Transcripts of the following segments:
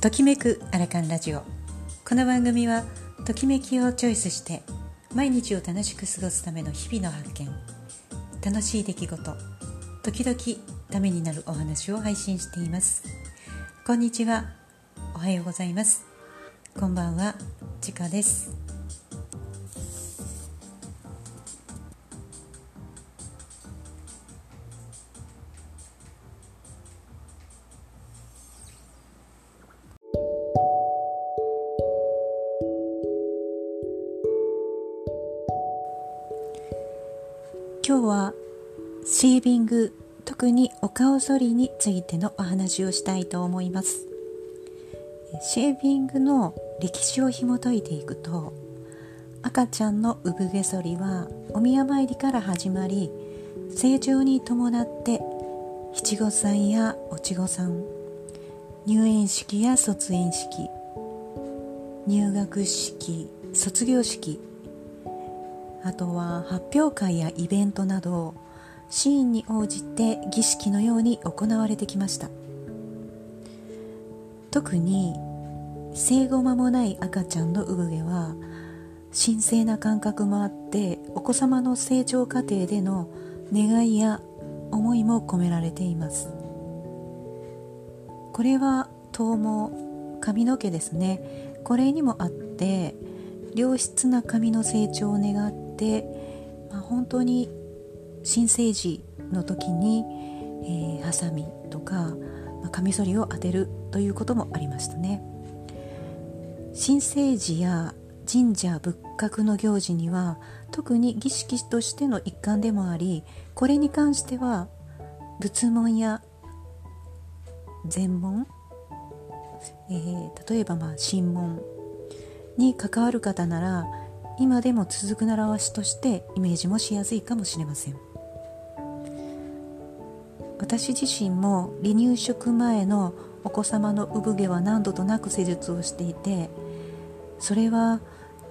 ときめくアラカンラジオ。この番組はときめきをチョイスして毎日を楽しく過ごすための日々の発見。楽しい出来事時々ためになるお話を配信しています。こんにちは。おはようございます。こんばんは。ちかです。今日はシービング特にお顔剃りについてのお話をしたいと思います。シェービングの歴史を紐解いていくと赤ちゃんの産毛剃りはお宮参りから始まり成長に伴って七五三や落ち子さん入園式や卒園式入学式卒業式あとは発表会やイベントなどシーンに応じて儀式のように行われてきました。特に生後間もない赤ちゃんの産毛は神聖な感覚もあってお子様の成長過程での願いや思いも込められています。これは頭毛髪の毛ですね。これにもあって良質な髪の成長を願って、まあ、本当に新生児の時に、えー、ハサミとか、まあ、カミソリを当てるということもありましたね。新生児や神社仏閣の行事には特に儀式としての一環でもありこれに関しては仏門や禅門、えー、例えばまあ神門に関わる方なら今でも続く習わしとしてイメージもしやすいかもしれません。私自身も離乳食前のお子様の産毛は何度となく施術をしていてそれは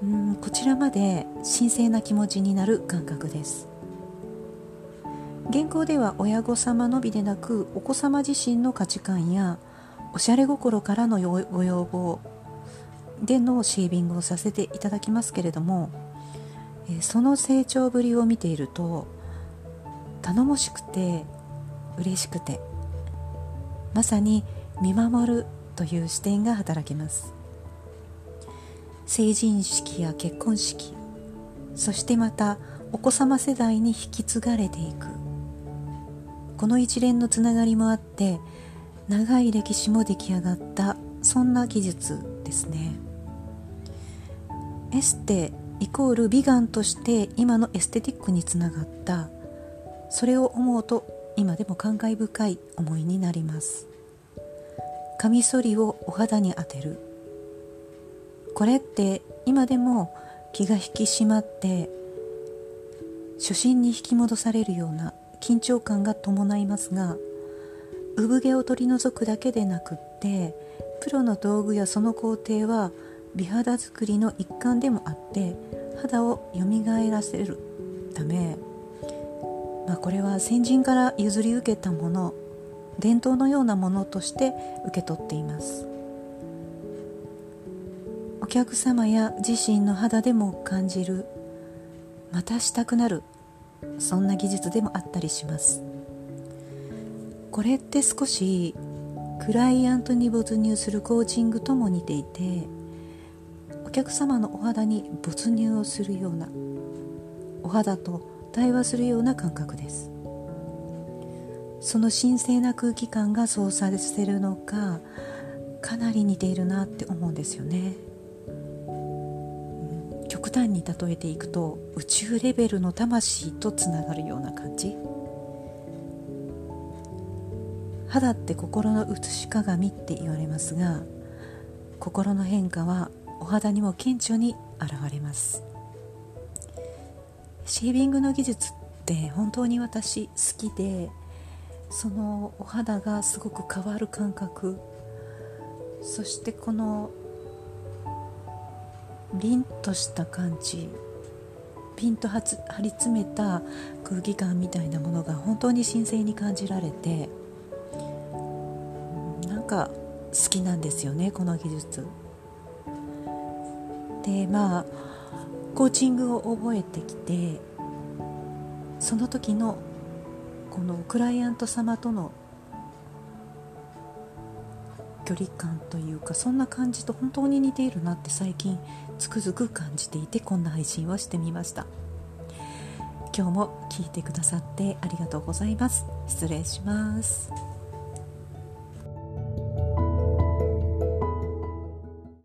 うんこちらまで神聖な気持ちになる感覚です。原稿では親御様のみでなくお子様自身の価値観やおしゃれ心からのご要望でのシービングをさせていただきますけれども、その成長ぶりを見ていると頼もしくて嬉しくてまさに見守るという視点が働きます。成人式や結婚式そしてまたお子様世代に引き継がれていく。この一連のつながりもあって長い歴史も出来上がったそんな技術ですね。エステイコール美顔として今のエステティックにつながった。それを思うと今でも感慨深い思いになります。カミソリをお肌に当てる。これって今でも気が引き締まって初心に引き戻されるような緊張感が伴いますが産毛を取り除くだけでなくってプロの道具やその工程は美肌作りの一環でもあって肌をよみがえらせるためまあ、これは先人から譲り受けたもの伝統のようなものとして受け取っています。お客様や自身の肌でも感じるまたしたくなるそんな技術でもあったりします。これって少しクライアントに没入するコーチングとも似ていてお客様のお肌に没入をするようなお肌と対話するような感覚です。その神聖な空気感がそうさせるのかかなり似ているなって思うんですよね、極端に例えていくと宇宙レベルの魂とつながるような感じ。肌って心の写し鏡って言われますが心の変化はお肌にも顕著に現れます。シェービングの技術って本当に私好きでそのお肌がすごく変わる感覚そしてこの凛とした感じピンと張り詰めた空気感みたいなものが本当に神聖に感じられてなんか好きなんですよねこの技術。でまあコーチングを覚えてきてその時のこのクライアント様との距離感というかそんな感じと本当に似ているなって最近つくづく感じていてこんな配信をしてみました。今日も聞いてくださってありがとうございます。失礼します。